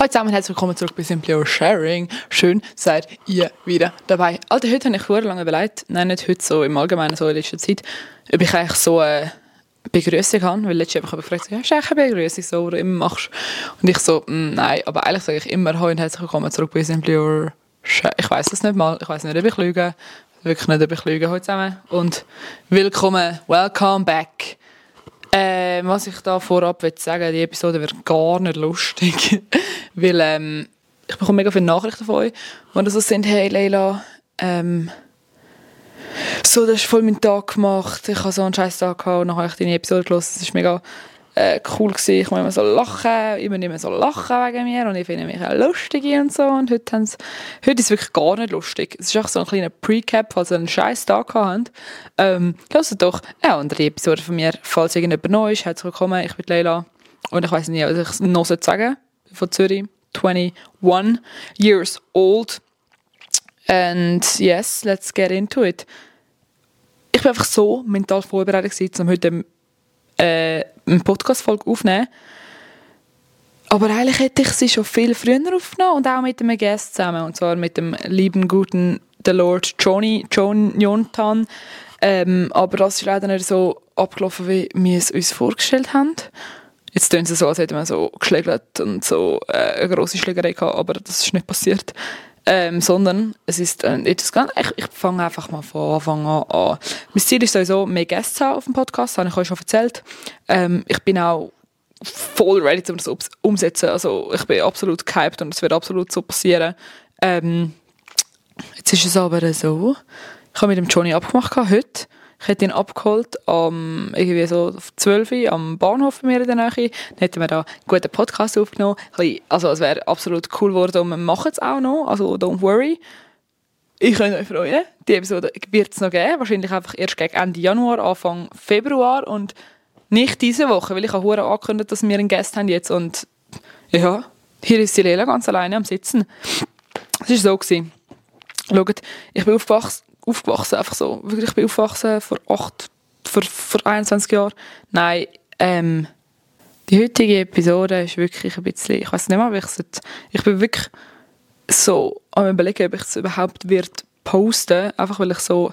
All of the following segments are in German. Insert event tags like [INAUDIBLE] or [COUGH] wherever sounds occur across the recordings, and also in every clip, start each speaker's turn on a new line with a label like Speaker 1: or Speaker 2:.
Speaker 1: Hallo zusammen, herzlich willkommen zurück bei Simply Your Sharing. Schön seid ihr wieder dabei. Alter, heute habe ich sehr lange überlegt, nein, nicht heute, so im Allgemeinen, so in letzter Zeit, ob ich eigentlich so eine Begrüßung habe, weil letztes habe ich gefragt, ja, hast du eigentlich eine Begrüßung, so, oder immer machst. Und ich so, mm, nein, aber eigentlich sage ich immer, hallo und herzlich willkommen zurück bei Simply Your Sharing. Ich weiß es nicht mal, ich weiß nicht, ob ich lüge, wirklich nicht, ob ich lüge heute zusammen. Und willkommen, welcome back. Äh, was ich da vorab will sagen, die Episode wird gar nicht lustig, [LAUGHS] weil ähm, ich bekomme mega viele Nachrichten von euch, die so sind, hey Leila, ähm, so, das ist voll mein Tag gemacht, ich habe so einen scheiß Tag gehabt und dann habe ich deine Episode gelesen, es ist mega äh, cool gewesen, ich muss immer so lachen, immer nicht mehr so lachen wegen mir und ich finde mich auch lustig und so. Und heute, heute ist es wirklich gar nicht lustig. Es ist auch so ein kleiner Pre-Cap, falls ihr einen scheiß Tag habt. Ähm, hört doch eine andere Episode von mir, falls irgendjemand neu ist, herzlich willkommen, ich bin Leila. Und ich weiß nicht, was ich noch sagen soll, von Zürich, 21 years old. And yes, let's get into it. Ich bin einfach so mental vorbereitet um heute äh, eine Podcast-Folge aufnehmen. Aber eigentlich hätte ich sie schon viel früher aufgenommen und auch mit einem Gast zusammen. Und zwar mit dem lieben, guten The Lord Johnny, John Jonathan. Ähm, aber das ist leider nicht so abgelaufen, wie wir es uns vorgestellt haben. Jetzt tun sie so, als hätten wir so geschlägelt und so äh, eine grosse Schlägerei gehabt, aber das ist nicht passiert. Ähm, sondern es ist äh, etwas ganz, ich, ich fange einfach mal von Anfang an an. Mein Ziel ist sowieso, mehr Gäste zu haben auf dem Podcast, das habe ich euch schon erzählt. Ähm, ich bin auch voll ready, um das umzusetzen. Also ich bin absolut gehypt und es wird absolut so passieren. Ähm, jetzt ist es aber so, ich habe mit dem Johnny abgemacht heute ich hätte ihn abgeholt am irgendwie so 12 Uhr am Bahnhof bei mir in der Nähe. Dann hätten wir da einen guten Podcast aufgenommen. Also es wäre absolut cool geworden und wir machen es auch noch. Also don't worry. Ich könnte euch freuen. Die Episode wird es noch geben. Wahrscheinlich einfach erst gegen Ende Januar, Anfang Februar und nicht diese Woche, weil ich hure angekündigt, dass wir einen Gast haben jetzt und ja, hier ist die Lela ganz alleine am Sitzen. Es war so. Schaut, ich bin aufgewachsen, aufgewachsen, einfach so. Ich bin aufgewachsen vor acht, vor, vor 21 Jahren. Nein, ähm, die heutige Episode ist wirklich ein bisschen, ich weiß nicht wie ich ich bin wirklich so am überlegen, ob ich es überhaupt wird posten, einfach weil ich so,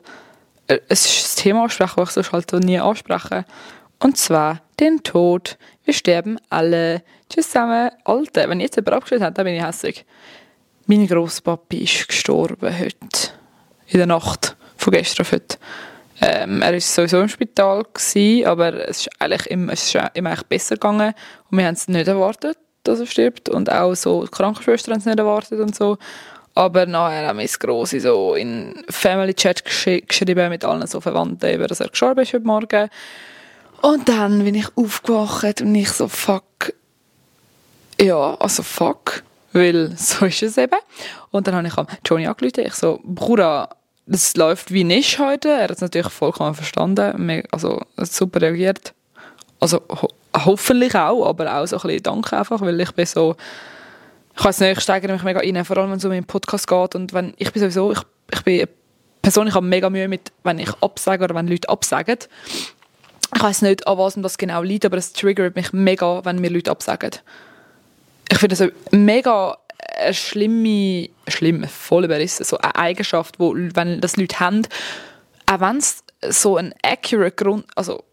Speaker 1: äh, es ist ein Thema anspreche, das ich sonst halt nie anspreche. Und zwar den Tod. Wir sterben alle. Tschüss zusammen. Alte, wenn jetzt jemand abgeschlossen hat, dann bin ich hässlich. Mein Grosspapi ist gestorben heute in der Nacht von gestern auf heute. Ähm, er war sowieso im Spital, gewesen, aber es ist eigentlich immer, es ist immer eigentlich besser gegangen und wir haben es nicht erwartet, dass er stirbt und auch so die Krankenschwestern haben es nicht erwartet und so. Aber nachher haben wir es grosse so in Family Chat gesch geschrieben mit allen so Verwandten, über dass er gestorben ist heute Morgen. Und dann bin ich aufgewacht und ich so, fuck, ja, also fuck, weil so ist es eben. Und dann habe ich am Johnny angerufen, ich so, Bruder, das läuft wie nicht heute. Er hat es natürlich vollkommen verstanden. Also, er hat super reagiert. Also, ho hoffentlich auch, aber auch so ein bisschen Danke einfach, weil ich bin so, ich weiß nicht, ich steigere mich mega rein, vor allem wenn es um einen Podcast geht und wenn, ich bin sowieso, ich, ich bin eine Person, ich habe mega Mühe mit, wenn ich absage oder wenn Leute absagen. Ich weiß nicht, an was das genau liegt, aber es triggert mich mega, wenn mir Leute absagen. Ich finde das mega eine schlimme, schlimm, voll überrissen, so eine Eigenschaft, wo, wenn das Leute haben, auch wenn es so ein accurate Grund, also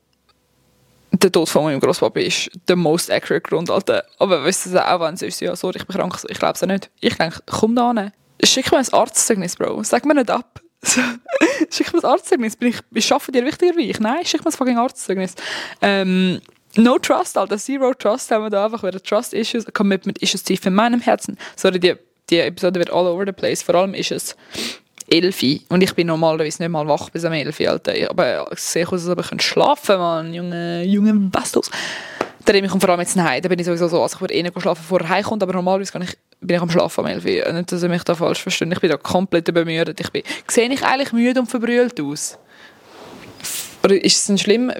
Speaker 1: der Tod von meinem Großpapi ist der most accurate Grund, Alter. Aber weißt du, auch wenn es ist, ja, sorry, ich bin krank, ich glaube es nicht. Ich denke, komm da hin. Schick mir ein Arztzeugnis, Bro. Sag mir nicht ab. [LAUGHS] schick mir ein Arztzeugnis. Bin ich, ich arbeite dir wichtiger wie ich? Nein, schick mir ein fucking Arztzeugnis. Ähm, No Trust, Alter. Zero Trust haben wir da einfach wieder Trust Issues, Commitment Issues tief in meinem Herzen. Sorry, die, die Episode wird all over the place. Vor allem ist es Elfi. Und ich bin normalerweise nicht mal wach bis am Elfi, Alter. Aber ich sehe aus, als ob ich schlafen kann, Mann. Junge, junge Bastos. Dann ich vor allem jetzt nach Da bin ich sowieso so, also ich würde eh schlafen, bevor er heimkommt, aber normalerweise kann ich, bin ich am Schlafen am 11 Nicht, dass ihr mich da falsch versteht. Ich bin da komplett übermüdet. Ich bin, sehe ich eigentlich müde und verbrüllt aus? Oder ist es denn schlimm?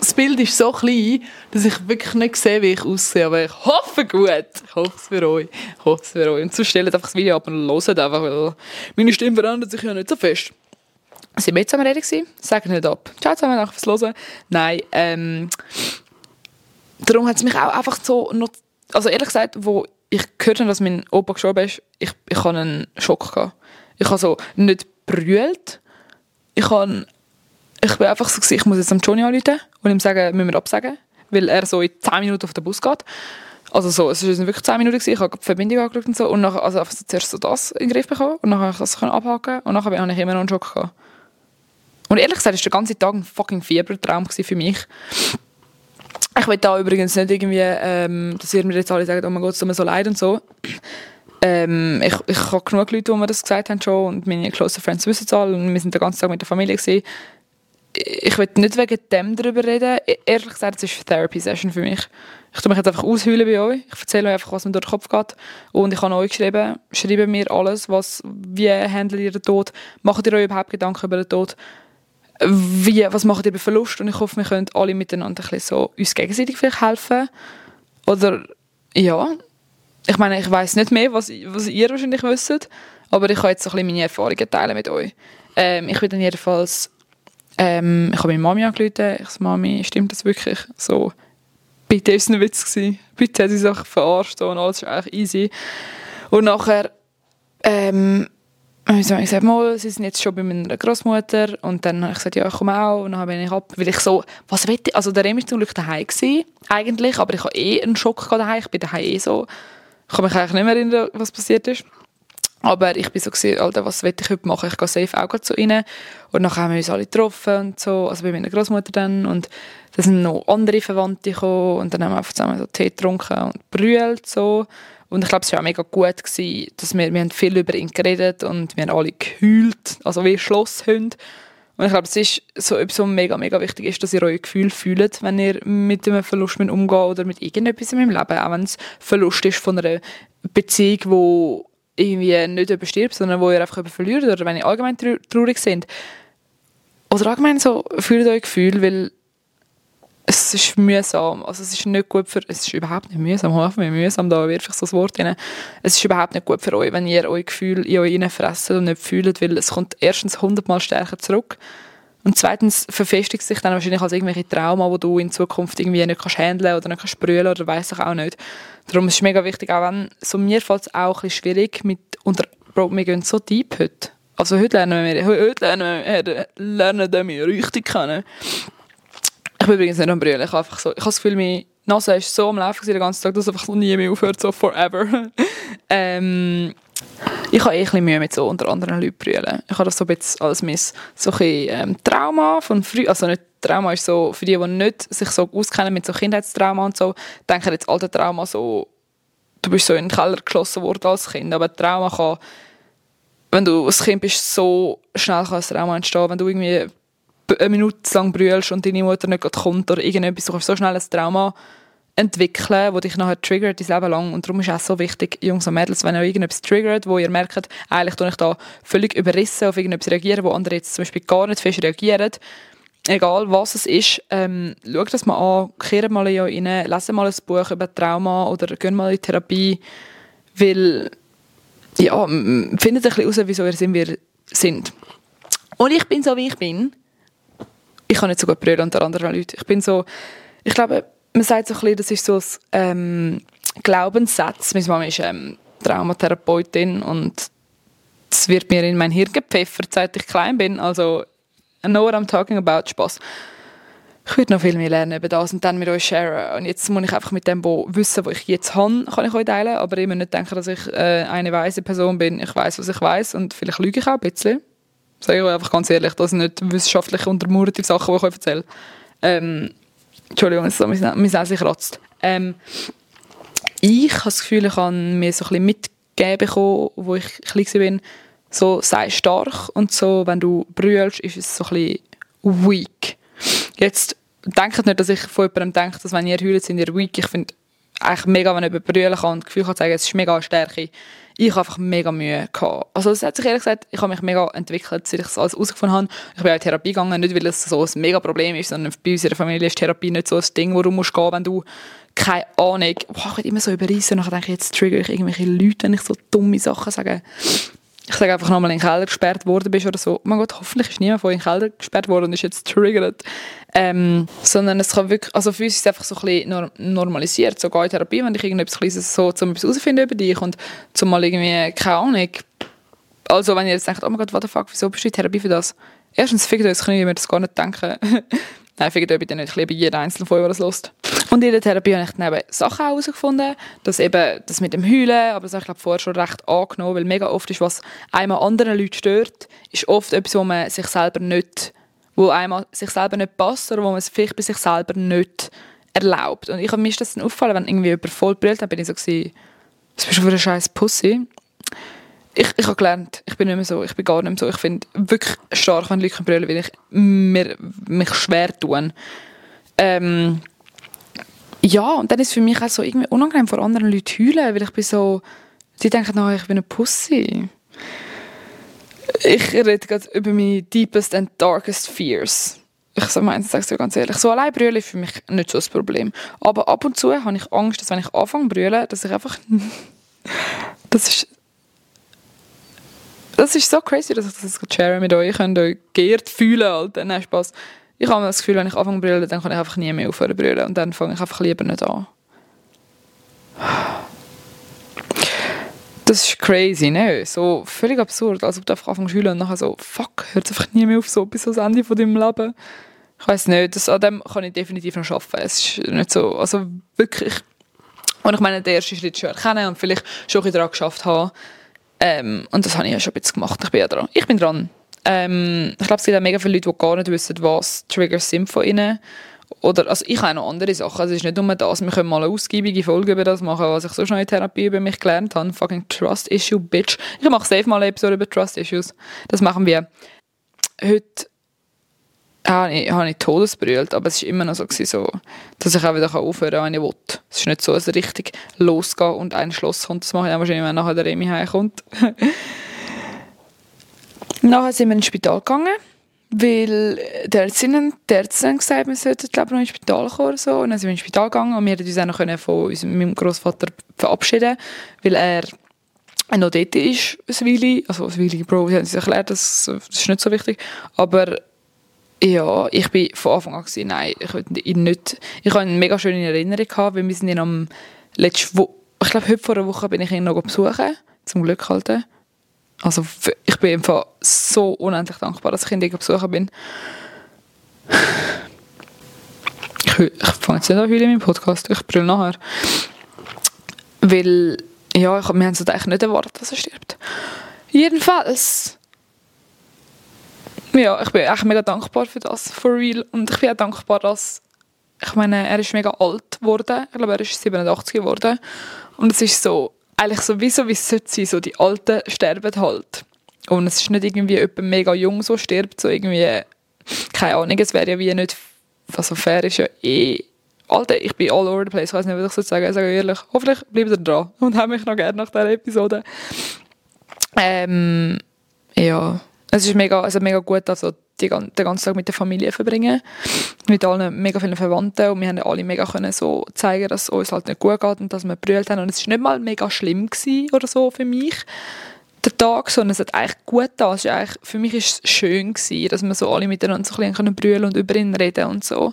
Speaker 1: Das Bild ist so klein, dass ich wirklich nicht sehe, wie ich aussehe. Aber ich hoffe gut. Ich hoffe es für euch. Ich hoffe es für euch. Und so stellt einfach das Video ab und hört einfach, weil meine Stimme verändert sich ja nicht so fest. Sind wir jetzt am Reden gewesen? Sagen nicht ab. Ciao zusammen, danke fürs Hören. Nein, ähm, darum hat es mich auch einfach so noch, also ehrlich gesagt, wo ich gehört habe, dass mein Opa gestorben ist, ich, ich hatte einen Schock. Gehabt. Ich habe so nicht brüllt. Ich, habe, ich bin einfach so, ich muss jetzt am Johnny anrufen und ihm sagen, müssen wir absagen, weil er so in 10 Minuten auf den Bus geht. Also so, es waren wirklich 10 Minuten, gewesen. ich habe die Verbindung angeschaut und so und nachher, also einfach so zuerst so das in den Griff bekommen und dann habe ich das abhaken und nachher habe ich immer noch einen Schock gehabt. Und ehrlich gesagt, war der ganze Tag ein fucking Fiebertraum für mich. Ich will da übrigens nicht irgendwie, ähm, dass ihr mir jetzt alle sagt, oh mein Gott, es tut mir so leid und so. Ähm, ich, ich habe genug Leute, die mir das gesagt haben schon und meine close Friends wissen es alle und wir sind den ganzen Tag mit der Familie gewesen. Ich will nicht wegen dem darüber reden. E-, ehrlich gesagt, es ist eine Therapy-Session für mich. Ich tue mich jetzt einfach ausheulen bei euch. Ich erzähle euch einfach, was mir durch den Kopf geht. Und ich habe euch geschrieben, schreibt mir alles, was, wie handelt ihr den Tod, macht ihr euch überhaupt Gedanken über den Tod, wie, was macht ihr bei Verlust und ich hoffe, wir können alle miteinander ein bisschen so uns gegenseitig vielleicht helfen. Oder, ja, ich meine, ich weiß nicht mehr, was, was ihr wahrscheinlich wisst, aber ich kann jetzt so ein bisschen meine Erfahrungen teilen mit euch. Ähm, ich bin dann jedenfalls, ähm, ich habe meine Mami angerufen, ich sage, Mami, stimmt das wirklich? So, bitte ist es ein Witz gewesen, bitte hat sie sich verarscht und alles ist eigentlich easy. Und nachher, ähm, ich gesagt, sie sind jetzt schon bei meiner Großmutter. Und dann habe ich gesagt, ja, ich komme auch. Und dann bin ich ab, weil ich so, was will ich, also der Remi war zum Glück daheim gewesen, eigentlich, aber ich habe eh einen Schock daheim, ich bin daheim eh so, ich kann mich eigentlich nicht mehr erinnern, was passiert ist. Aber ich bin so gesehen, Alter, was will ich heute machen? Ich gehe safe auch zu ihnen. Und dann haben wir uns alle getroffen und so, also bei meiner Großmutter dann. Und da sind noch andere Verwandte gekommen und dann haben wir einfach zusammen so Tee getrunken und brüllt so. Und ich glaube, es war auch mega gut, gewesen, dass wir, wir haben viel über ihn geredet und wir haben alle gehüllt, also wie Schlosshunde. Und ich glaube, es ist so etwas, was mega, mega wichtig ist, dass ihr euer Gefühl fühlt, wenn ihr mit einem Verlust umgeht oder mit irgendetwas in eurem Leben, auch wenn es Verlust ist von einer Beziehung, die irgendwie nicht überstirbt, sondern wo ihr einfach verliert oder wenn ihr allgemein traurig seid. Oder allgemein so, fühlt euch Gefühl, weil es ist mühsam. Also es ist nicht gut für, es ist überhaupt nicht mühsam, hoffen wir mühsam, da wirf ich so das Wort rein. Es ist überhaupt nicht gut für euch, wenn ihr euer Gefühl in euch reinfresst und nicht fühlt, weil es kommt erstens hundertmal stärker zurück und zweitens verfestigt sich dann wahrscheinlich als irgendwelche Trauma, wo du in Zukunft irgendwie nicht kannst handeln oder nicht kannst brüllen oder weiss ich auch nicht. Darum ist es mega wichtig, auch wenn, so mir fällt es auch ein bisschen schwierig mit, unter, Bro, wir gehen so deep heute. Also heute lernen wir, heute lernen wir, lernen wir richtig kennen. Ich bin übrigens nicht am Brüllen. Ich habe einfach so, ich habe das Gefühl, meine Nase ist so am Laufen den ganzen Tag, dass es einfach nie mehr aufhört, so forever. [LAUGHS] ähm, ich habe eh ein bisschen Mühe mit so unter anderen Leuten brüllen. Ich habe das so ein bisschen als mein so ein ähm, Trauma von früh, also nicht Trauma ist so, für die, die nicht sich so auskennen mit so Kindheitstrauma und so, denken jetzt alte Trauma so, du bist so in den Keller geschlossen worden als Kind, aber Trauma kann, wenn du als Kind bist, so schnell kann ein Trauma entstehen, wenn du irgendwie eine Minute lang brüllst und deine Mutter nicht kommt oder irgendetwas, du so schnell ein Trauma entwickeln, das dich nachher triggert, dein Leben lang. Und darum ist es auch so wichtig, Jungs und Mädels, wenn ihr irgendetwas triggert, wo ihr merkt, eigentlich tue ich da völlig überrissen auf irgendetwas reagieren, wo andere jetzt zum Beispiel gar nicht fest reagieren, egal was es ist, ähm, schaut das mal an, kehrt mal rein, lest mal ein Buch über Trauma oder geht mal in Therapie, weil ja, findet ein bisschen heraus, wieso ihr sind, wir sind. Und ich bin so, wie ich bin, ich kann nicht so gut brüllen unter anderen Leuten. Ich bin so, ich glaube, man sagt so ein bisschen, das ist so ein ähm, Glaubenssatz. Meine Mama ist ähm, Traumatherapeutin und es wird mir in mein Hirn gepfeffert, seit ich klein bin. Also, I know what I'm talking about, Spaß. Ich würde noch viel mehr lernen über das und dann mit euch sharen. Und jetzt muss ich einfach mit dem wo Wissen, was ich jetzt habe, kann ich euch teilen. Aber immer nicht denken, dass ich äh, eine weise Person bin. Ich weiß, was ich weiß und vielleicht lüge ich auch ein bisschen. Sage ich euch einfach ganz ehrlich, das sind nicht wissenschaftlich untermauerte Sachen, die ich euch erzähle. Ähm, Entschuldigung, es mein Nase kratzt. Ähm, ich habe das Gefühl, ich habe mir so ein bisschen mitgegeben bekommen, wo ich klein war, so sei stark und so, wenn du brüllst, ist es so ein bisschen weak. Jetzt denkt nicht, dass ich von jemandem denke, dass wenn ihr heult, sind ihr weak. Ich finde eigentlich mega, wenn jemand brüllen kann und das Gefühl kann sagen, es ist mega Stärke ich habe einfach mega Mühe gehabt. Also es hat sich ehrlich gesagt, ich habe mich mega entwickelt, seit ich das alles herausgefunden habe. Ich bin auch in Therapie gegangen, nicht weil es so ein mega Problem ist, sondern bei uns in der Familie ist Therapie nicht so ein Ding, wo du musst gehen, wenn du keine Ahnung, boah, ich werde immer so überreissen, nachher denke ich, jetzt trigger ich irgendwelche Leute, wenn ich so dumme Sachen sage. Ich sage einfach nochmal in den Keller gesperrt worden bist oder so. Oh mein Gott, hoffentlich ist niemand von in den Keller gesperrt worden und ist jetzt triggert. Ähm, sondern es kann wirklich, also für uns ist es einfach so ein bisschen normalisiert, so in Therapie, wenn ich irgendetwas Kleines so, zum herausfinden über dich und zum mal irgendwie, keine Ahnung, also wenn ihr jetzt denkt, oh mein Gott, what the fuck, wieso bist du in Therapie für das? Erstens, fickt euch, können wir das gar nicht denken. [LAUGHS] Nein, euch bitte nicht, ich liebe jeden einzelnen von euch, der das hört. Und in der Therapie habe ich dann eben Sachen herausgefunden, dass eben das mit dem Heulen, aber das habe ich glaube vorher schon recht angenommen, weil mega oft ist, was einmal anderen Leuten stört, ist oft etwas, wo man sich selber nicht, wo einmal sich selber nicht passt oder wo man es vielleicht bei sich selber nicht erlaubt. Und ich habe mir das dann aufgefallen, wenn irgendwie jemand voll brüllt, dann bin ich so gewesen, was bist du für ein scheiß Pussy? Ich, ich habe gelernt, ich bin nicht mehr so, ich bin gar nicht mehr so. Ich finde wirklich stark, wenn Leute brüllen, weil ich mir, mich schwer tun. Ähm, ja, und dann ist es für mich auch so irgendwie unangenehm vor anderen Leuten heulen, weil ich bin so, die denken, no, ich bin eine Pussy. Ich rede gerade über meine deepest and darkest fears. Ich so meine, sage es dir ganz ehrlich. So allein brüllen ist für mich nicht so das Problem. Aber ab und zu habe ich Angst, dass wenn ich anfange zu brüllen, dass ich einfach... [LAUGHS] das ist das ist so crazy, dass ich das share mit euch. Ihr euch geehrt fühlen, Alter. Nein, Spaß. Ich habe das Gefühl, wenn ich anfange zu brüllen, dann kann ich einfach nie mehr aufhören zu brüllen. Und dann fange ich einfach lieber nicht an. Das ist crazy, ne? So völlig absurd. Als ob du einfach anfängst zu und nachher so, fuck, hört einfach nie mehr auf, so bis ans Ende von deinem Leben. Ich weiß nicht, das, an dem kann ich definitiv noch arbeiten. Es ist nicht so, also wirklich. Und ich meine, den ersten Schritt schon erkennen und vielleicht schon ein bisschen daran geschafft haben, ähm, und das habe ich ja schon ein bisschen gemacht. Ich bin ja dran. Ich bin dran. Ähm, ich glaube, es gibt auch mega viele Leute, die gar nicht wissen, was Triggers sind von ihnen. Oder, also ich habe noch andere Sachen. Also es ist nicht nur das, wir können mal eine ausgiebige Folge über das machen, was ich so schnell in Therapie über mich gelernt habe. Fucking Trust Issue, Bitch. Ich mache safe mal eine Episode über Trust Issues. Das machen wir. Heute habe ich, habe ich todesbrüllt, aber es war immer noch so, so, dass ich auch wieder aufhören kann, wenn ich will. Es ist nicht so, dass es richtig losgeht und ein Schloss kommt. Das mache ich wahrscheinlich, wenn nachher der Remi heimkommt. [LAUGHS] nachher sind wir ins Spital gegangen, weil der Ärztin, der Ärztin gesagt wir sollten glaube ich, noch ins Spital kommen oder so. Und dann sind wir ins Spital gegangen und wir konnten uns auch noch von unserem, meinem Großvater verabschieden, weil er noch dort ist, ein Weile. Also ein Weile, Bro, sie haben sich erklärt, das, das ist nicht so wichtig. Aber ja, ich bin von Anfang an gewesen, nein, ich will ihn nicht. Ich habe eine mega schöne Erinnerung gehabt, weil wir sind ihn am letzten Wo ich glaube heute vor einer Woche bin ich ihn noch besuchen, zum Glück halt. Also ich bin einfach so unendlich dankbar, dass ich ihn besuchen bin. Ich, ich fange jetzt nicht an in meinem Podcast, ich brülle nachher. Weil, ja, ich, wir haben es eigentlich nicht erwartet, dass er stirbt. Jedenfalls ja, ich bin echt mega dankbar für das, for real. Und ich bin auch dankbar, dass, ich meine, er ist mega alt geworden. Ich glaube, er ist 87 geworden. Und es ist so, eigentlich so, wie so, wie es sollte sein, so die Alten sterben halt. Und es ist nicht irgendwie jemand mega jung so stirbt, so irgendwie, keine Ahnung, es wäre ja wie nicht, also fair ist ja eh, Alter, ich bin all over the place, ich weiß nicht, was ich so sagen, ich sage ehrlich, hoffentlich bleibt ihr dran und habt mich noch gerne nach dieser Episode. Ähm, ja, es ist mega, also mega gut, also die, den ganzen Tag mit der Familie verbringen, mit allen mega vielen Verwandten und wir haben alle mega können so zeigen, dass es uns halt nicht gut geht und dass wir brüllt haben und es ist nicht mal mega schlimm gewesen oder so für mich der Tag, sondern es hat eigentlich gut da. Es eigentlich, für mich ist es schön gewesen, dass wir so alle miteinander so ein bisschen brüllen und über ihn reden und so.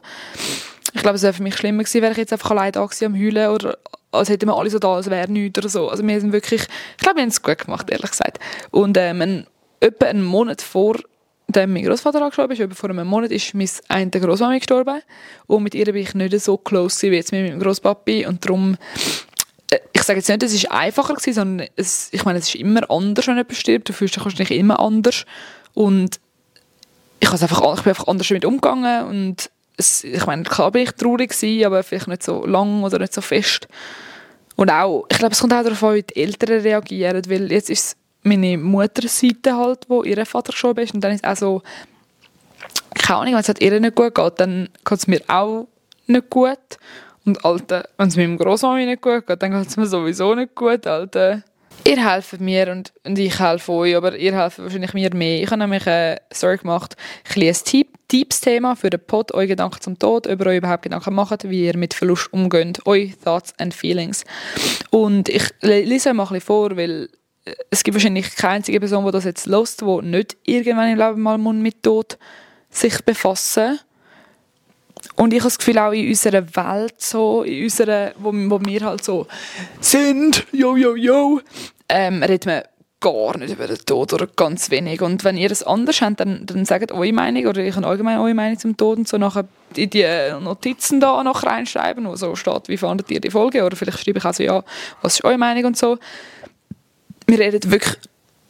Speaker 1: Ich glaube, es wäre für mich schlimmer gewesen, wäre ich jetzt einfach allein da gewesen am Heulen oder als hätten wir alle so da, als wäre nichts oder so. Also wir sind wirklich, ich glaube, wir haben es gut gemacht, ehrlich gesagt. Und ähm, etwa einen Monat vor dem mein Großvater angestorben ist, etwa vor einem Monat, ist meine eine Großmama gestorben. Und mit ihr bin ich nicht so close wie jetzt mit meinem Großpapi. Und darum, äh, ich sage jetzt nicht, es war einfacher gewesen, sondern es, ich meine, es ist immer anders, wenn jemand stirbt. Du fühlst dich wahrscheinlich immer anders. Und ich, einfach, ich bin einfach anders damit umgegangen. Und es, ich meine, klar bin ich traurig gewesen, aber vielleicht nicht so lang oder nicht so fest. Und auch, ich glaube, es kommt auch darauf an, wie die Eltern reagieren, weil jetzt ist meine Mutterseite halt, wo ihr Vater gestorben ist und dann ist es auch so, keine Ahnung, wenn es halt ihr nicht gut geht, dann geht es mir auch nicht gut. Und Alter, wenn es meinem Großmami nicht gut geht, dann geht es mir sowieso nicht gut, Alter. Ihr helft mir und, und ich helfe euch, aber ihr helft wahrscheinlich mir mehr. Ich habe nämlich eine Story gemacht, ein bisschen Tipps-Thema für den Pod, eure Gedanken zum Tod, über euch überhaupt Gedanken macht, wie ihr mit Verlust umgeht, eure Thoughts and Feelings. Und ich lese euch mal ein bisschen vor, weil es gibt wahrscheinlich keine einzige Person, die das jetzt lost, die nicht irgendwann im Leben mal mit Tod sich befassen und ich habe das Gefühl, auch in unserer Welt, so, in unserer, wo, wo wir halt so sind, yo, yo, yo, ähm, redet man gar nicht über den Tod oder ganz wenig. Und wenn ihr es anders habt, dann, dann sagt eure Meinung oder ich kann allgemein eure Meinung zum Tod und so nachher in die Notizen da noch reinschreiben, wo so steht, wie fandet ihr die Folge oder vielleicht schreibe ich auch so, ja, was ist eure Meinung und so. Wir reden wirklich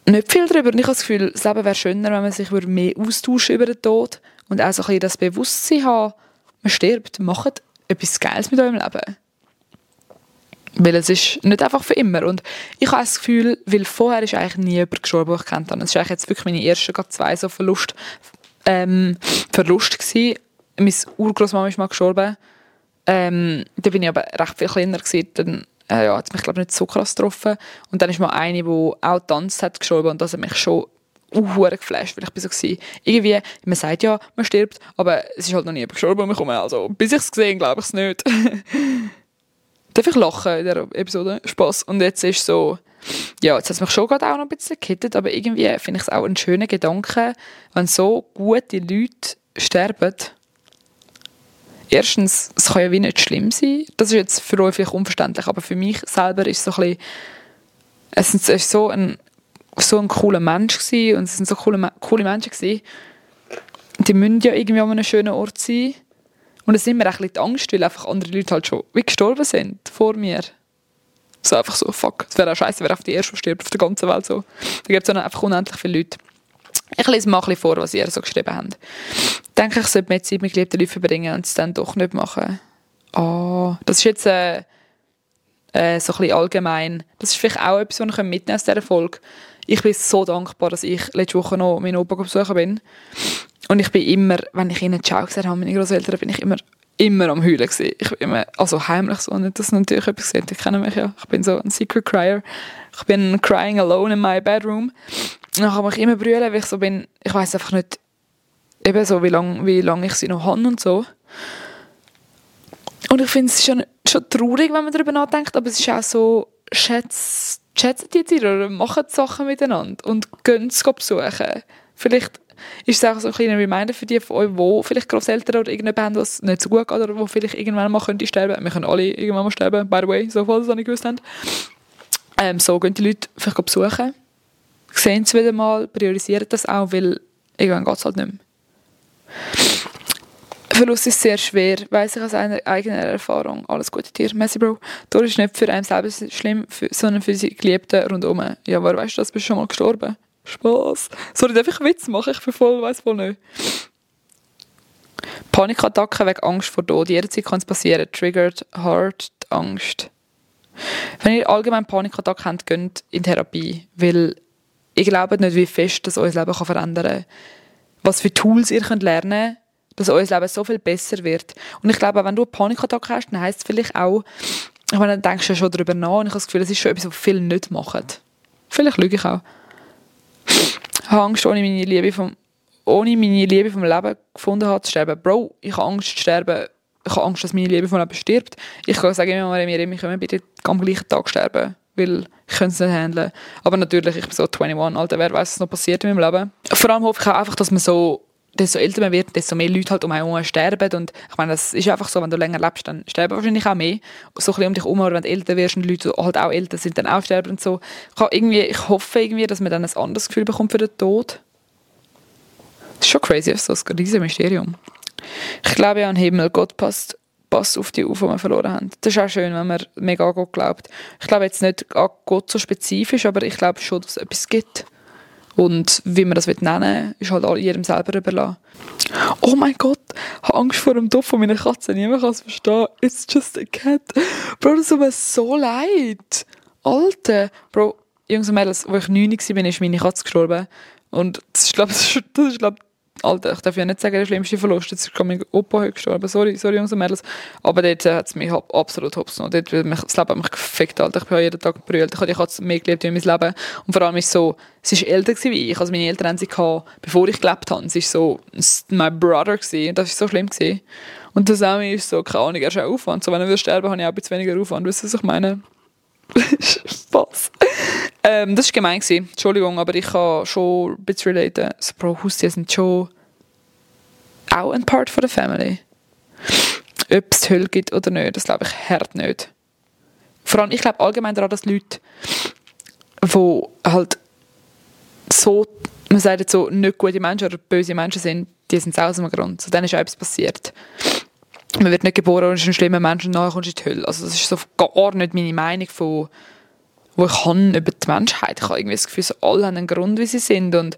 Speaker 1: nicht viel darüber ich habe das Gefühl, das Leben wäre schöner, wenn man sich mehr austauschen über den Tod und auch so ein bisschen das Bewusstsein haben, man stirbt, macht etwas Geiles mit eurem Leben. Weil es ist nicht einfach für immer. Und ich habe das Gefühl, weil vorher ist eigentlich nie jemand gestorben, den ich kennt habe. Es war jetzt wirklich meine ersten zwei so Verlust, ähm, Verlust gewesen. Meine Urgroßmama ist mal gestorben. Ähm, da bin ich aber recht viel kleiner gewesen. Dann äh, ja, hat mich glaube nicht so krass getroffen. Und dann ist mal eine, die auch tanzt hat, gestorben und das hat mich schon uh, geflasht, weil ich so gewesen. Irgendwie, man sagt ja, man stirbt, aber es ist halt noch nie gestorben und wir kommen also, bis ich es gesehen glaube ich es nicht. [LAUGHS] Darf ich lachen in dieser Episode? Spaß. Und jetzt ist so, ja, jetzt hat es mich schon gerade auch noch ein bisschen gekittet, aber irgendwie finde ich es auch ein schöner Gedanke, wenn so gute Leute sterben. Erstens, es kann ja wie nicht schlimm sein. Das ist jetzt für euch vielleicht unverständlich, aber für mich selber ist es so ein bisschen, es ist so ein so ein cooler Mensch gewesen, und es sind so coole, coole Menschen gewesen. Die müssen ja irgendwie an einem schönen Ort sein. Und es ist immer ein bisschen die Angst, weil einfach andere Leute halt schon wie gestorben sind vor mir. So einfach so, fuck, es wäre auch scheiße, wer auf die erste stirbt auf der ganzen Welt so. Da gibt es dann einfach unendlich viele Leute. Ich lese mal ein vor, was ihr so geschrieben habt. Ich denke, ich sollte mehr Zeit mit geliebten Leuten verbringen und es dann doch nicht machen. Oh, das ist jetzt äh, äh, so ein allgemein. Das ist vielleicht auch etwas, was ich mitnehmen aus dieser Folge ich bin so dankbar, dass ich letzte Woche noch meinen Opa besuchen bin. Und ich bin immer, wenn ich ihnen Ciao gesagt habe, meine Großeltern, bin ich immer, immer am Heulen gewesen. Ich bin immer, also heimlich so, nicht, dass natürlich etwas gesehen die kennen mich ja. Ich bin so ein Secret Crier. Ich bin crying alone in my bedroom. Dann kann ich immer brüllen, weil ich so bin, ich weiß einfach nicht, eben so, wie lange wie lang ich sie noch habe und so. Und ich finde es schon, schon traurig, wenn man darüber nachdenkt, aber es ist auch so, schätzt chatten die Tiere oder machen Sachen miteinander und gehen es besuchen. Vielleicht ist es auch so ein kleiner Reminder für die von euch, die vielleicht Großeltern oder irgendjemand haben, was nicht so gut geht oder wo vielleicht irgendwann mal könnte sterben. Wir können alle irgendwann mal sterben, by the way, so falls ihr das nicht gewusst habt. Ähm, so gehen die Leute vielleicht besuchen, sehen es wieder mal, priorisieren das auch, weil irgendwann geht es halt nicht mehr. Verlust ist sehr schwer, weiß ich aus einer eigenen Erfahrung. Alles Gute dir, Messi Bro. Tod ist nicht für einen selber schlimm, sondern für die Geliebten rundherum. Ja, wer weißt du das? Bist du schon mal gestorben? Spaß. Sorry, darf ich Witz machen? Ich bin voll, weiß wohl nicht. Panikattacken wegen Angst vor Tod. Jederzeit kann es passieren. Triggered Heart Angst. Wenn ihr allgemein Panikattacken habt, geht in Therapie. Weil ich glaube nicht, wie fest das euer Leben kann verändern kann. Was für Tools ihr könnt lernen könnt, dass unser Leben so viel besser wird. Und ich glaube, wenn du eine Panikattacke hast, dann heisst es vielleicht auch, ich meine, dann denkst du ja schon darüber nach und ich habe das Gefühl, das ist schon etwas, was viele nicht machen. Vielleicht lüge ich auch. Ich habe Angst, ohne meine Liebe vom, ohne meine Liebe vom Leben gefunden habe, zu sterben. Bro, ich habe Angst zu sterben. Ich habe Angst, dass meine Liebe vom Leben stirbt. Ich kann sagen, immer mal, wir können bitte am gleichen Tag sterben. Weil ich es nicht handeln. Aber natürlich, ich bin so 21, Alter, wer weiß, was noch passiert in meinem Leben. Vor allem hoffe ich auch einfach, dass man so desto älter man wird, desto mehr Leute halt um einen herum sterben. Und ich meine, das ist einfach so, wenn du länger lebst, dann sterben wahrscheinlich auch mehr. So ein bisschen um dich herum, wenn du älter wirst und Leute halt auch älter sind, dann auch sterben und so. Ich, irgendwie, ich hoffe irgendwie, dass man dann ein anderes Gefühl bekommt für den Tod. Das ist schon crazy, das ist ein riesiges Mysterium. Ich glaube ja an Himmel. Gott passt, passt auf die auf, die wir verloren haben. Das ist auch schön, wenn man mega an Gott glaubt. Ich glaube jetzt nicht an Gott so spezifisch, aber ich glaube schon, dass es etwas gibt. Und wie man das nennen will, ist halt jedem selber überlassen. Oh mein Gott, ich habe Angst vor dem Topf von meiner Katze. Niemand kann es verstehen. It's just a cat. Bro, das tut mir so leid. Alter. Bro, Jungs und Mädels, als ich 9 war, ist meine Katze gestorben. Und das ist, glaube ich, [LAUGHS] das ist, glaub, Alter, ich darf ja nicht sagen, der schlimmste Verlust. Jetzt ist mein Opa gestorben. Sorry, sorry, Jungs und Mädels. Aber dort hat es mich absolut hops genommen. Dort mich, das Leben hat mich gefickt, Alter. Ich bin jeden Tag gebrüllt. Ich habe Katze mehr gelebt wie mein Leben. Und vor allem ist es so, sie war älter wie ich. Also meine Eltern haben sie gehabt, bevor ich gelebt habe. Sie war so mein Brother gewesen. Das war so schlimm gewesen. Und das auch ist so, keine Ahnung, er ist auch Aufwand. So, wenn er sterben habe ich auch ein bisschen weniger Aufwand. Weißt du, was ich meine? [LAUGHS] Spaß. Ähm, das war gemein. Gewesen. Entschuldigung, aber ich kann schon ein bisschen relaten. So, Bro, Haustiere sind schon auch ein Part von der Family. Ob es Hölle gibt oder nicht, das glaube ich hart nicht. Vor allem, ich glaube allgemein daran, dass Leute, die halt so, man sagt jetzt so, nicht gute Menschen oder böse Menschen sind, die sind aus dem Grund. So, dann ist auch etwas passiert. Man wird nicht geboren und ist ein schlimmer Mensch und nachher kommst du in die Hölle. Also das ist so gar nicht meine Meinung von, wo ich kann über die Menschheit. Ich habe irgendwie das Gefühl, so alle haben einen Grund, wie sie sind und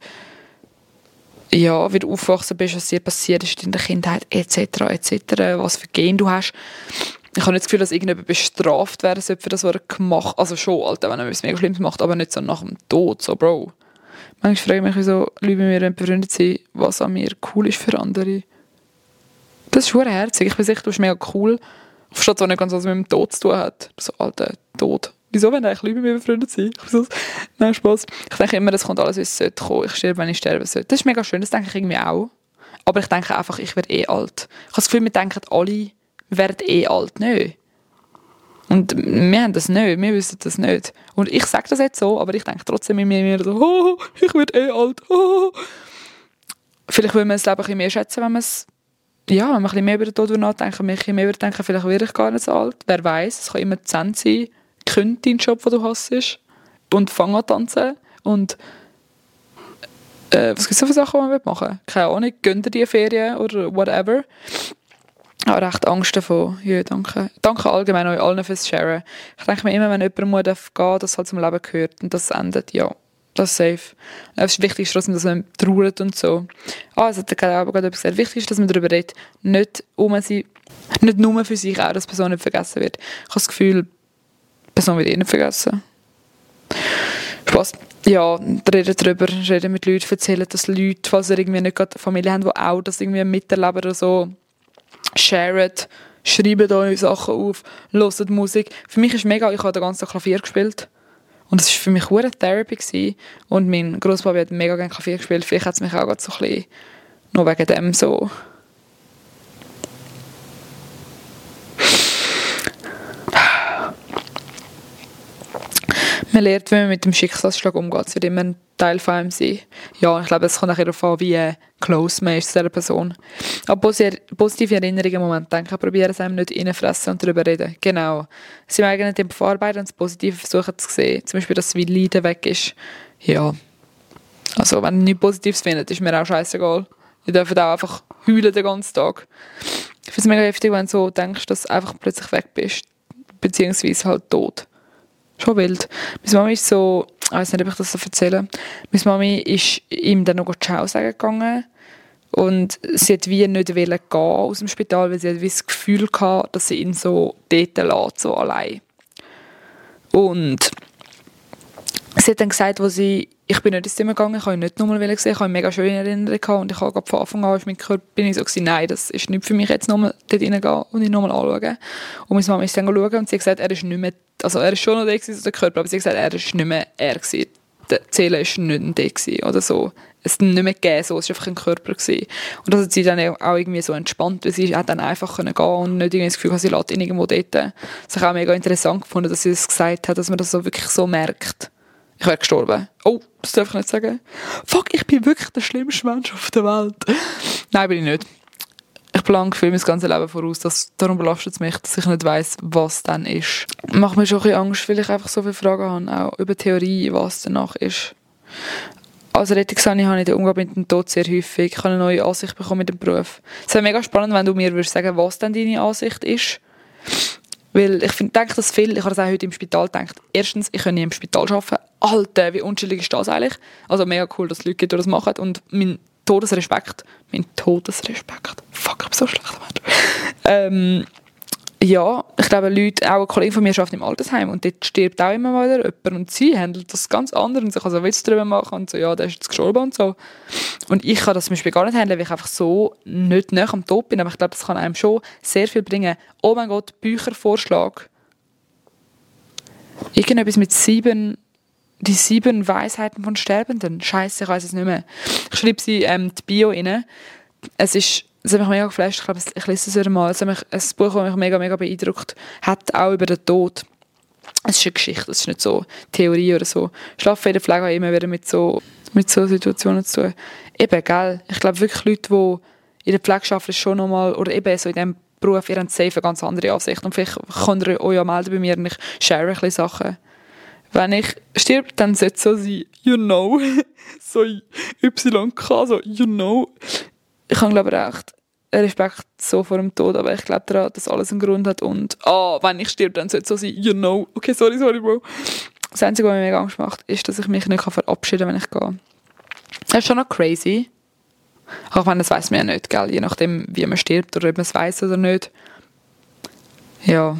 Speaker 1: ja, wie du aufgewachsen bist, was dir passiert ist in der Kindheit, etc., etc., was für Gen du hast. Ich habe nicht das Gefühl, dass irgendjemand bestraft werden sollte für das, was er gemacht hat. Also schon, Alter, wenn er etwas mega Schlimmes macht, aber nicht so nach dem Tod, so, Bro. Manchmal frage ich mich, wieso Leute mit mir befreundet sind, was an mir cool ist für andere. Das ist schon herzig. Ich bin sicher, du bist mega cool. Statt auch nicht ganz was mit dem Tod zu tun hat. So, Alter, Tod. Wieso, wenn eigentlich Leute mit mir befreundet sind? [LAUGHS] Nein, Spaß. Ich denke immer, das kommt alles, wie es sollte kommen. Ich sterbe, wenn ich sterben sollte. Das ist mega schön, das denke ich irgendwie auch. Aber ich denke einfach, ich werde eh alt. Ich habe das Gefühl, wir denken alle, wir werden eh alt. Nein. Und wir haben das nicht, wir wissen das nicht. Und ich sage das jetzt so, aber ich denke trotzdem in mir so, [LAUGHS] oh, ich werde eh alt. Oh. [LAUGHS] Vielleicht will man das Leben ein bisschen mehr schätzen, wenn man es ja, wenn man ein bisschen mehr über den Tod nachdenkt, ein bisschen mehr über denken, vielleicht werde ich gar nicht so alt. Wer weiß, es kann immer 10 sein, kündigt deinen Job, den du hast, und fang an tanzen und äh, was gibt es für Sachen, die man machen will? Keine Ahnung, gönnt dir die Ferien oder whatever. Ich habe recht Angst davon. Ja, danke. Danke allgemein euch allen fürs Sharen. Ich denke mir immer, wenn jemand muss gehen das halt zum Leben gehört und das endet, ja, das ist safe. Es ist wichtig, dass man trauert und so. Ah, es hat der aber gerade etwas gesagt. Wichtig ist, dass man darüber redet. Nicht um sie, nicht nur für sich, auch, dass die Person nicht vergessen wird. Ich habe das Gefühl, Person wird eh nicht vergessen. Spaß. Ja, reden darüber, reden mit Leuten, erzählen, dass Leute, falls sie irgendwie nicht gerade Familie haben, die auch das irgendwie miterleben oder so, sharen, schreiben euch Sachen auf, hören Musik. Für mich ist mega, ich habe den ganzen Tag Klavier gespielt. Und es war für mich eine Therapy. Gewesen. Und mein Großpapi hat mega gerne Klavier gespielt. Vielleicht hat es mich auch so ein bisschen nur wegen dem so man lernt, wie man mit dem Schicksalsschlag umgeht. Es wird immer ein Teil von einem sein. Ja, ich glaube, es kommt auch darauf an, wie close man ist zu dieser Person. Aber positive Erinnerungen im Moment denken, probieren es einem nicht reinfressen und darüber reden. Genau. Sie im eigenen Tempo verarbeiten und das Positive versuchen zu sehen. Zum Beispiel, dass das Leiden weg ist. Ja. Also, wenn ihr nichts Positives findet, ist mir auch scheißegal. Ihr dürft auch einfach heulen den ganzen Tag. Ich finde es mega heftig, wenn du so denkst, dass du einfach plötzlich weg bist. Beziehungsweise halt tot schon wild. Meine Mami ist so, ich weiß nicht, ob ich das so erzähle. Meine Mami ist ihm dann noch Ciao sagen gegangen. Und sie hat wie nicht gehen aus dem Spital, weil sie hat wie das Gefühl hatte, dass sie ihn so dort lässt, so allein. Und sie hat dann gesagt, wo sie, ich bin nicht ins Zimmer gegangen, ich habe ihn nicht nochmal gesehen, ich habe eine mega schöne Erinnerung gehabt und ich habe von Anfang an mit Körper bin ich so gewesen, nein, das ist nicht für mich jetzt nochmal dort reingehen und ihn nochmal anschauen. Und meine Mama ist dann schauen und sie hat gesagt, er ist nicht mehr, also er ist schon noch der gewesen, der Körper, aber sie hat gesagt, er ist nicht mehr er gewesen. Die Seele ist nicht der gewesen oder so. Es hat nicht mehr gegeben, so, es war einfach ein Körper gewesen. Und das hat sie dann auch irgendwie so entspannt, weil sie hat dann einfach gehen und nicht irgendwie das Gefühl, sie lässt ihn irgendwo dort. Das habe ich auch mega interessant gefunden, dass sie das gesagt hat, dass man das so wirklich so merkt ich wäre gestorben. Oh, das darf ich nicht sagen. Fuck, ich bin wirklich der schlimmste Mensch auf der Welt. Nein, bin ich nicht. Ich plane für mein ganzes Leben voraus. Das, darum belastet es mich, dass ich nicht weiss, was dann ist. Macht mir schon ein bisschen Angst, weil ich einfach so viele Fragen habe, auch über Theorie, was danach ist. Als Rettungssani habe ich den Umgang mit dem Tod sehr häufig. Ich habe eine neue Ansicht bekommen mit dem Beruf. Es wäre mega spannend, wenn du mir würdest sagen, was denn deine Ansicht ist. Weil ich find, denke das viel, ich habe das auch heute im Spital gedacht. Erstens, ich kann nie im Spital arbeiten. Alter, wie unschuldig ist das eigentlich? Also mega cool, dass Leute das machen. Und mein Todesrespekt, mein Todesrespekt, fuck, ich bin so schlecht Mensch. [LAUGHS] Ähm, ja, ich glaube, Leute, auch ein Kollege von mir arbeitet im Altersheim und dort stirbt auch immer mal jemand und sie handelt das ganz anders und sich also Witz darüber machen und so, ja, der ist jetzt gestorben und so. Und ich kann das zum Beispiel gar nicht handeln, weil ich einfach so nicht näher am Tod bin, aber ich glaube, das kann einem schon sehr viel bringen. Oh mein Gott, Büchervorschlag. Irgendetwas mit sieben, die sieben Weisheiten von Sterbenden. Scheiße, ich weiß es nicht mehr. Ich schreibe sie ähm, die Bio rein. Es ist das hat mich mega geflasht. Ich glaube, ich lese es wieder mal. Es hat mich, ein Buch, das mich mega, mega beeindruckt hat, auch über den Tod. es ist eine Geschichte, es ist nicht so Theorie oder so. Schlafen in der Pflege immer wieder mit so, mit so Situationen zu tun. Eben, gell? Ich glaube wirklich Leute, die in der Pflege arbeiten, schon nochmal, oder eben so in diesem Beruf, ihr habt eine ganz andere Ansicht. Und vielleicht könnt ihr euch ja melden bei mir und ich share ein bisschen Sachen. Wenn ich stirb, dann sollte es so sein, you know, [LAUGHS] so YK, so you know. Ich habe glaube recht Respekt so vor dem Tod, aber ich glaube daran, dass alles einen Grund hat und ah, wenn ich stirb, dann sollte es so sein, you know. Okay, sorry, sorry, Bro. Das Einzige, was mir mega Angst macht, ist, dass ich mich nicht verabschieden kann, wenn ich gehe. Das ist schon noch crazy. Auch wenn das weiß man ja nicht, gell? je nachdem, wie man stirbt oder ob man es weiß oder nicht. Ja.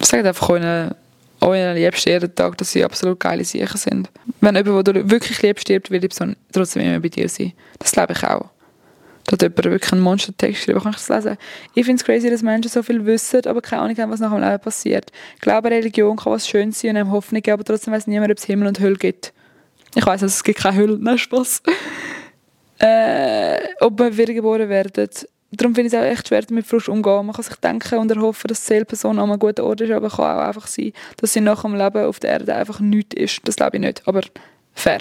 Speaker 1: Sage einfach euren, euren Liebsten jeden Tag, dass sie absolut geile Sachen sind. Wenn jemand, den du wirklich liebst, stirbt, will die Person trotzdem immer bei dir sein. Das glaube ich auch. Da hat jemand wirklich einen Monstertext geschrieben, kann ich das lesen? Ich finde es crazy, dass Menschen so viel wissen, aber keine Ahnung haben, was nach dem Leben passiert. Glaube, Religion kann was Schönes sein und einem Hoffnung geben, aber trotzdem weiß niemand, ob es Himmel und Hölle gibt. Ich weiß, also, es gibt keine Hölle. Nein, Spaß. [LAUGHS] äh, ob wir wiedergeboren werden. Darum finde ich es auch echt schwer, mit Frust umzugehen. Man kann sich denken und erhoffen, dass die Seelperson an einem guten Ort ist, aber es kann auch einfach sein, dass sie nach dem Leben auf der Erde einfach nichts ist. Das glaube ich nicht, aber fair.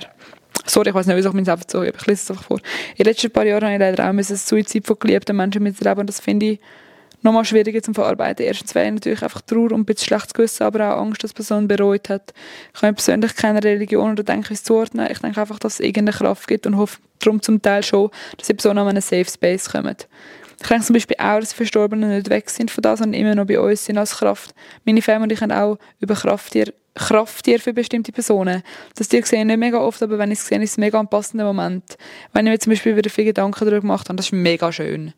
Speaker 1: Sorry, ich weiß nicht, wie ich mich einfach so Ich lese es einfach vor. In den letzten paar Jahren habe ich leider auch das Suizid von geliebten Menschen mitzuleben und das finde ich nochmal schwieriger zu verarbeiten. Erstens wäre natürlich einfach Trauer und ein bisschen schlechtes Gewissen, aber auch Angst, dass die Person bereut hat. Ich habe persönlich keine Religion oder denke es zuordnen. Ich denke einfach, dass es irgendeine Kraft gibt und hoffe darum zum Teil schon, dass die Person an einen Safe Space kommt. Ich denke zum Beispiel auch, dass die Verstorbenen nicht weg sind von das, sondern immer noch bei uns sind als Kraft. Meine Familie und ich haben auch über Krafttier Krafttier für bestimmte Personen. Das sehe ich nicht mega oft, aber wenn ich es sehe, ist es mega ein passender Moment. Wenn ich mir zum Beispiel wieder viele Gedanken darüber gemacht habe, das ist mega schön.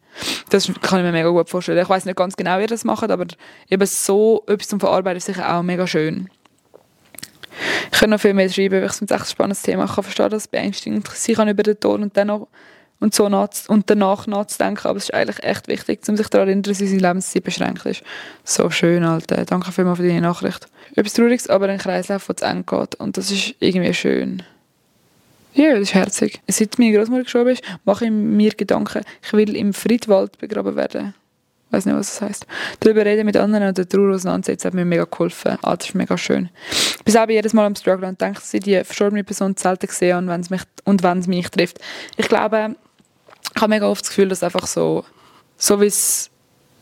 Speaker 1: Das kann ich mir mega gut vorstellen. Ich weiß nicht ganz genau, wie ihr das macht, aber eben so etwas zum Verarbeiten ist sicher auch mega schön. Ich kann noch viel mehr schreiben, weil ich es ein echt spannendes Thema ich kann verstehen, dass es beängstigend sein kann über den Ton und dann noch und, so nach, und danach nachzudenken. Aber es ist eigentlich echt wichtig, um sich daran zu erinnern, dass unsere Lebenszeit beschränkt ist. So schön, Alter. Danke vielmals für deine Nachricht. Etwas Trauriges, aber ein Kreislauf, der zu Ende geht. Und das ist irgendwie schön. Ja, das ist herzig. Seit meine Großmutter gestorben ist, mache ich mir Gedanken, ich will im Friedwald begraben werden. Ich weiß nicht, was das heisst. Darüber reden mit anderen und der Trauer auseinandersetzen hat mir mega geholfen. Ah, das ist mega schön. Ich bin selber jedes Mal am Struggle und denke, dass ich die verstorbene Person selten sehe und wenn es mich, und wenn es mich trifft. Ich glaube, ich habe mega oft das Gefühl, dass einfach so, so wie es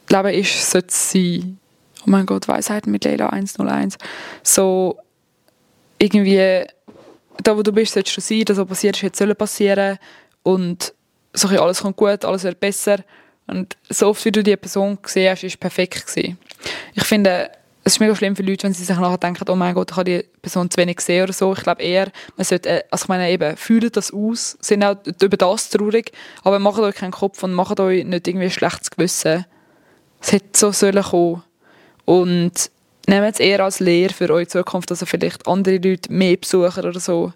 Speaker 1: Leben ist, sollte es sein. Oh mein Gott, Weisheiten mit Leila 101. So, irgendwie, da wo du bist, solltest du sein, das was passiert ist, jetzt passieren und so alles kommt gut, alles wird besser und so oft, wie du die Person gesehen hast, ist perfekt gewesen. Ich finde, es ist mega schlimm für Leute, wenn sie sich nachher denken, oh mein Gott, ich habe die Person zu wenig gesehen oder so. Ich glaube eher, man sollte, äh, also ich meine eben, fühlt das aus, sind auch über das traurig, aber macht euch keinen Kopf und macht euch nicht irgendwie ein schlechtes Gewissen. Es hätte so sollen kommen. Und nehmt es eher als Lehre für eure Zukunft, dass ihr vielleicht andere Leute mehr besuchen oder so,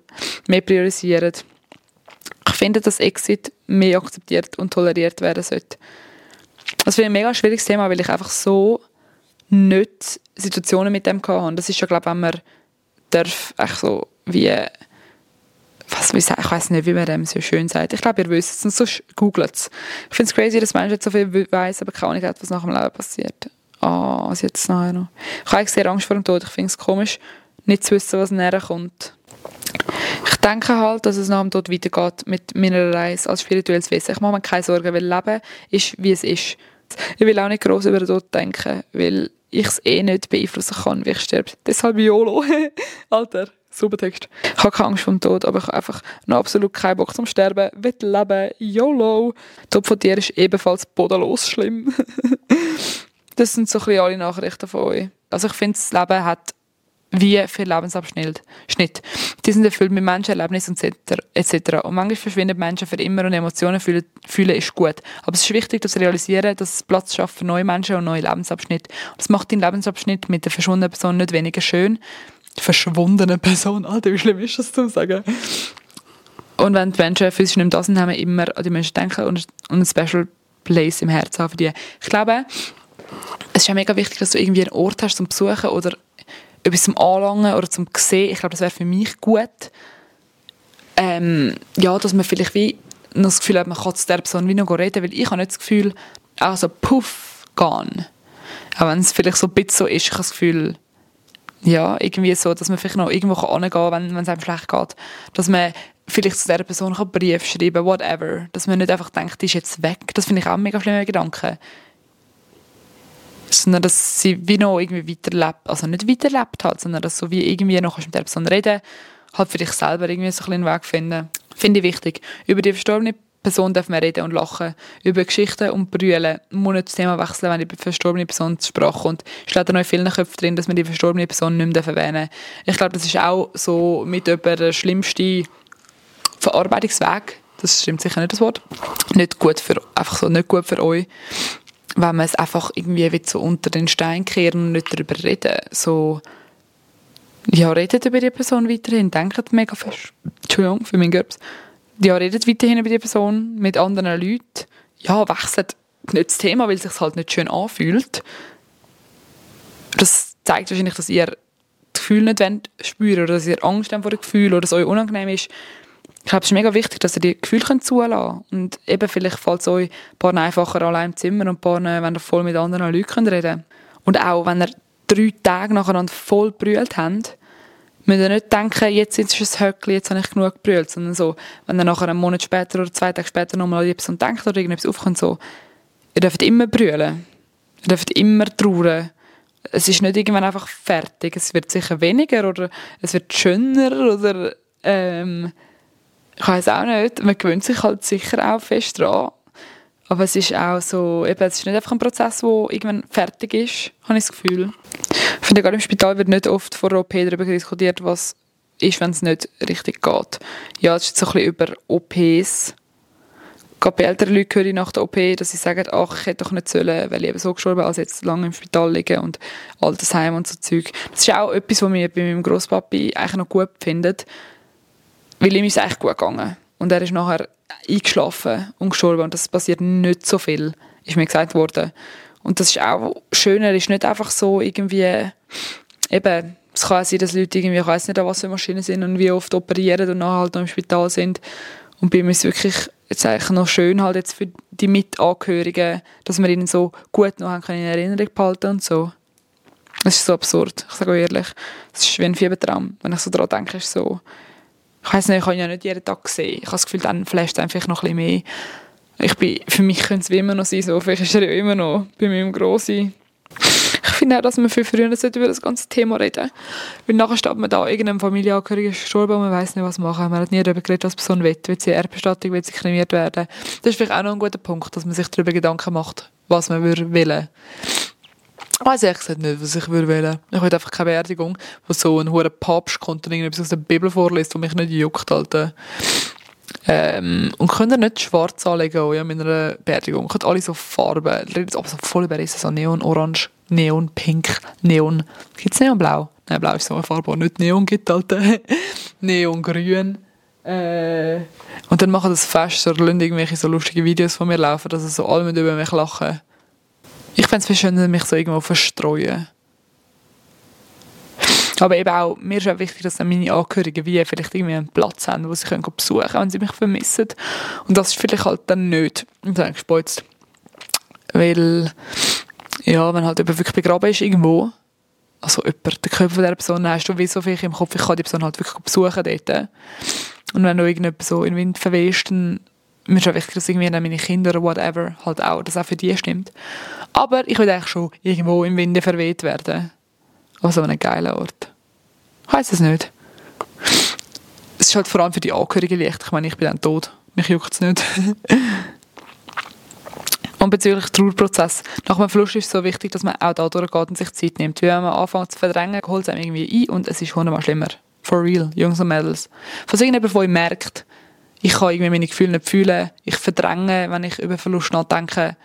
Speaker 1: mehr priorisieren. Ich finde, dass Exit mehr akzeptiert und toleriert werden sollte. Das finde ich ein mega schwieriges Thema, weil ich einfach so nicht Situationen mit dem hatte. Das ist ja, glaube wenn man darf, echt so wie was wie ich weiß nicht, wie man dem so schön sagt. Ich glaube, ihr wisst es, sonst googelt es. Ich finde es crazy, dass Menschen so viel wissen, aber keine Ahnung hat, was nach dem Leben passiert. Ah, oh, was jetzt nachher noch. Ich habe eigentlich sehr Angst vor dem Tod. Ich finde es komisch, nicht zu wissen, was näher kommt. Ich denke halt, dass es nach dem Tod weitergeht mit meiner Reise als spirituelles Wesen. Ich mache mir keine Sorgen, weil Leben ist, wie es ist. Ich will auch nicht groß über den Tod denken, weil ich es eh nicht beeinflussen kann, wie ich sterbe. Deshalb YOLO. [LAUGHS] Alter, super Text. Ich habe keine Angst vor dem Tod, aber ich habe einfach noch absolut keinen Bock zum Sterben. Will leben. YOLO. Der Tod von dir ist ebenfalls bodenlos schlimm. [LAUGHS] das sind so ein alle Nachrichten von euch. Also ich finde, das Leben hat wie für Lebensabschnitt. Die sind erfüllt mit Menschenerlebnissen etc. Und manchmal verschwinden Menschen für immer und Emotionen fühlen, fühlen ist gut. Aber es ist wichtig, das zu realisieren, dass es Platz schafft für neue Menschen und neue Lebensabschnitte. Und das macht deinen Lebensabschnitt mit der verschwundenen Person nicht weniger schön. Die verschwundene Person, Alter, wie schlimm ist das zu sagen? Und wenn die Menschen physisch nicht mehr da sind, haben wir immer an die Menschen denken und einen Special Place im Herzen haben für die. Ich glaube, es ist auch mega wichtig, dass du irgendwie einen Ort hast zum Besuchen oder etwas zum Anlangen oder zum Sehen. Ich glaube, das wäre für mich gut. Ähm, ja, dass man vielleicht wie noch das Gefühl hat, man kann zu der Person wie noch reden, weil ich habe nicht das Gefühl, also puff, gehen. Auch wenn es vielleicht so ein bisschen so ist, ich habe das Gefühl, ja, irgendwie so, dass man vielleicht noch irgendwo hingehen kann, wenn, wenn es einem schlecht geht. Dass man vielleicht zu dieser Person einen Brief schreiben kann, whatever. Dass man nicht einfach denkt, die ist jetzt weg. Das finde ich auch ein mega schlimmer Gedanke. Sondern, dass sie wie noch irgendwie weiterlebt, also nicht weiterlebt hat, sondern dass so wie irgendwie noch mit der Person reden halt für dich selber irgendwie so einen Weg finden. Finde ich wichtig. Über die verstorbene Person darf man reden und lachen. Über Geschichten und brüllen. Man muss nicht das Thema wechseln, wenn die verstorbene Person zur Sprache kommt. Es steht noch in vielen Köpfen drin, dass man die verstorbene Person nicht mehr erwähnen darf. Ich glaube, das ist auch so mit über der schlimmste Verarbeitungsweg. Das stimmt sicher nicht das Wort. Nicht gut für, einfach so, nicht gut für euch. Wenn man es einfach irgendwie so unter den Stein kehren und nicht darüber reden. So, ja, redet über die Person weiterhin, denkt mega fest. Entschuldigung für meinen Gerbs ja, redet weiterhin über die Person mit anderen Leuten. Ja, wechselt nicht das Thema, weil es sich halt nicht schön anfühlt. Das zeigt wahrscheinlich, dass ihr das Gefühl nicht spüren oder dass ihr Angst habt vor dem Gefühl oder dass es euch unangenehm ist. Ich glaube, es ist mega wichtig, dass ihr die Gefühle zulassen könnt. Und eben vielleicht fällt es euch ein paar einfacher allein im Zimmer und ein paar, wenn ihr voll mit anderen Leuten reden könnt. Und auch, wenn ihr drei Tage nacheinander voll brüllt habt, müsst ihr nicht denken, jetzt ist es ein Höckli, jetzt habe ich genug gebrüllt, sondern so, wenn ihr nachher einen Monat später oder zwei Tage später nochmal an etwas denkt oder irgendetwas aufkommt, so, ihr dürft immer brüllen. Ihr dürft immer trauern. Es ist nicht irgendwann einfach fertig. Es wird sicher weniger oder es wird schöner oder ähm, ich weiß auch nicht. Man gewöhnt sich halt sicher auch fest dran. Aber es ist auch so, eben, es ist nicht einfach ein Prozess, der irgendwann fertig ist, habe ich das Gefühl. Ich finde, gerade im Spital wird nicht oft vor der OP darüber diskutiert, was ist, wenn es nicht richtig geht. Ja, es ist so ein bisschen über OPs. Gerade bei älteren Leuten höre ich nach der OP, dass sie sagen, ach, ich hätte doch nicht sollen, weil ich eben so gestorben als jetzt lange im Spital liegen und Altersheim und so Zeug. Das ist auch etwas, was mir bei meinem Grosspapi eigentlich noch gut findet, weil ihm ist es eigentlich gut gegangen. Und er ist nachher eingeschlafen und gestorben und das passiert nicht so viel, ist mir gesagt worden. Und das ist auch schön, er ist nicht einfach so irgendwie, eben, es kann sein, dass Leute irgendwie, ich weiß nicht, an was für Maschinen sind und wie oft operieren und nachher halt noch im Spital sind. Und bei mir ist es wirklich jetzt eigentlich noch schön halt jetzt für die Mitangehörigen, dass wir ihnen so gut noch haben in Erinnerung behalten und so. Das ist so absurd, ich sage euch ehrlich. Es ist wie ein Fiebertraum. Wenn ich so daran denke, ist so, ich weiß nicht, ich habe ja nicht jeden Tag gesehen. Ich habe das Gefühl, dann flasht einfach noch ein bisschen mehr. Ich bin, für mich könnte es wie immer noch sein, so. Vielleicht ist er ja immer noch bei meinem Grossi. Ich finde auch, dass man viel früher über das ganze Thema reden Weil nachher steht man da, irgendeinem Familienangehöriger ist gestorben und man weiß nicht, was machen. Man hat nie darüber geredet, was Person will. Will sie Erbbestattung, will sie kremiert werden. Das ist vielleicht auch noch ein guter Punkt, dass man sich darüber Gedanken macht, was man will. Ich weiß ehrlich gesagt nicht, was ich würde wählen. Ich will einfach keine Beerdigung, wo so ein hoher Papst kommt und irgendetwas aus der Bibel vorliest, was mich nicht juckt, Alter. Ähm, und könnt ihr nicht schwarz anlegen auch, ja, mit einer Beerdigung. Könnt alle so Farben, redet aber so voll über so Neon, Orange, Neon, Pink, Neon. Gibt es Neonblau? Nein, Blau ist so eine Farbe, die nicht Neon gibt, Alter. [LAUGHS] Neongrün. Äh, und dann machen das Fest, so irgendwelche so lustige Videos von mir laufen, dass so alle über mich lachen. Ich fände es schön, mich so irgendwo verstreuen. Aber eben auch, mir ist auch wichtig, dass dann meine Angehörigen wie vielleicht irgendwie einen Platz haben, wo sie können besuchen können, wenn sie mich vermissen. Und das ist vielleicht halt dann nicht. Und dann gespeuzt. Weil, ja, wenn halt jemand wirklich begraben ist irgendwo, also jemand, der Körper dieser Person, hast du wie so viel im Kopf, ich kann die Person halt wirklich besuchen dort. Und wenn du irgendjemand so in den Wind verwehst, dann mir ist auch wichtig, dass irgendwie meine Kinder oder whatever halt auch, dass auch für die stimmt. Aber ich will eigentlich schon irgendwo im Winde verweht werden. An so einem geilen Ort. Weiss es nicht. Es ist halt vor allem für die Angehörigen leicht. Ich meine, ich bin dann tot. Mich juckt es nicht. [LAUGHS] und bezüglich Trauerprozess. Nach einem Verlust ist es so wichtig, dass man auch da durchgeht und sich Zeit nimmt. Weil wenn man anfängt zu verdrängen, holt es einem irgendwie ein und es ist hundertmal schlimmer. For real, Jungs und Mädels. Falls irgendjemand von euch merkt, ich kann irgendwie meine Gefühle nicht fühlen, ich verdränge, wenn ich über Verlust nachdenke,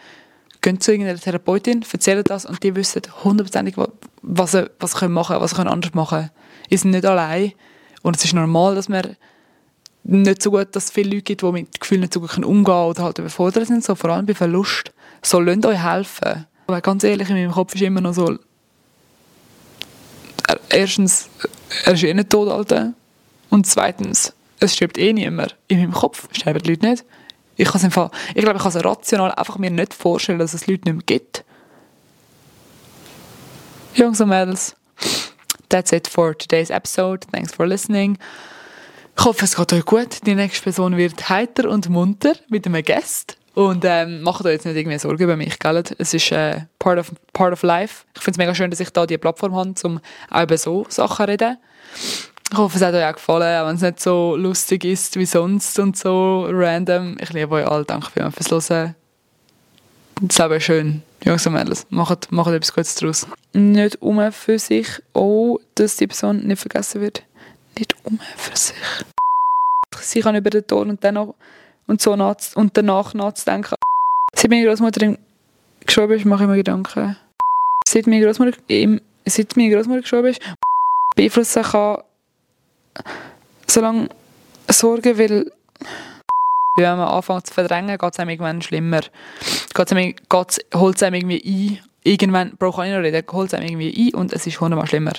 Speaker 1: geht zu irgendeiner Therapeutin, erzählen das und die wissen hundertprozentig, was sie, was können machen was sie können anders machen können. sind nicht allein und es ist normal, dass man nicht so gut, dass es viele Leute gibt, die mit Gefühlen nicht so gut umgehen können oder halt überfordert sind, so, vor allem bei Verlust. So, lasst euch helfen. Aber ganz ehrlich, in meinem Kopf ist immer noch so, erstens, er ist eh nicht tot, Alter. Und zweitens, es stirbt eh niemand. In meinem Kopf sterben die Leute nicht. Ich, kann einfach, ich glaube, ich kann es rational einfach mir nicht vorstellen, dass es Leute nicht mehr gibt. Jungs und Mädels, that's it for today's episode. Thanks for listening. Ich hoffe, es geht euch gut. Die nächste Person wird heiter und munter mit einem Gast. Und ähm, macht euch jetzt nicht irgendwie Sorgen über mich, gell? Es ist äh, part, of, part of life. Ich finde es mega schön, dass ich da die Plattform habe, um auch über so Sachen zu reden. Ich hoffe, es hat euch auch gefallen, auch wenn es nicht so lustig ist wie sonst und so random. Ich liebe euch alle. Danke vielmals fürs Hören. Das Leben ist schön. Jungs und Mädels, macht, macht etwas Gutes daraus. Nicht um für sich, auch, dass die Person nicht vergessen wird. Nicht um für sich. Sie kann über den Ton und dann noch und so nach, und danach nachzudenken. Seit meine Großmutter gestorben ist, mache ich mir Gedanken. Seit meine Großmutter, seit ist, beeinflussen kann, so lange Sorgen, weil wenn man anfängt zu verdrängen, geht es einem irgendwann schlimmer. Geht's holt es einem irgendwie ein. Irgendwann, brauche ich noch reden, holt es einem irgendwie ein und es ist hundertmal schlimmer.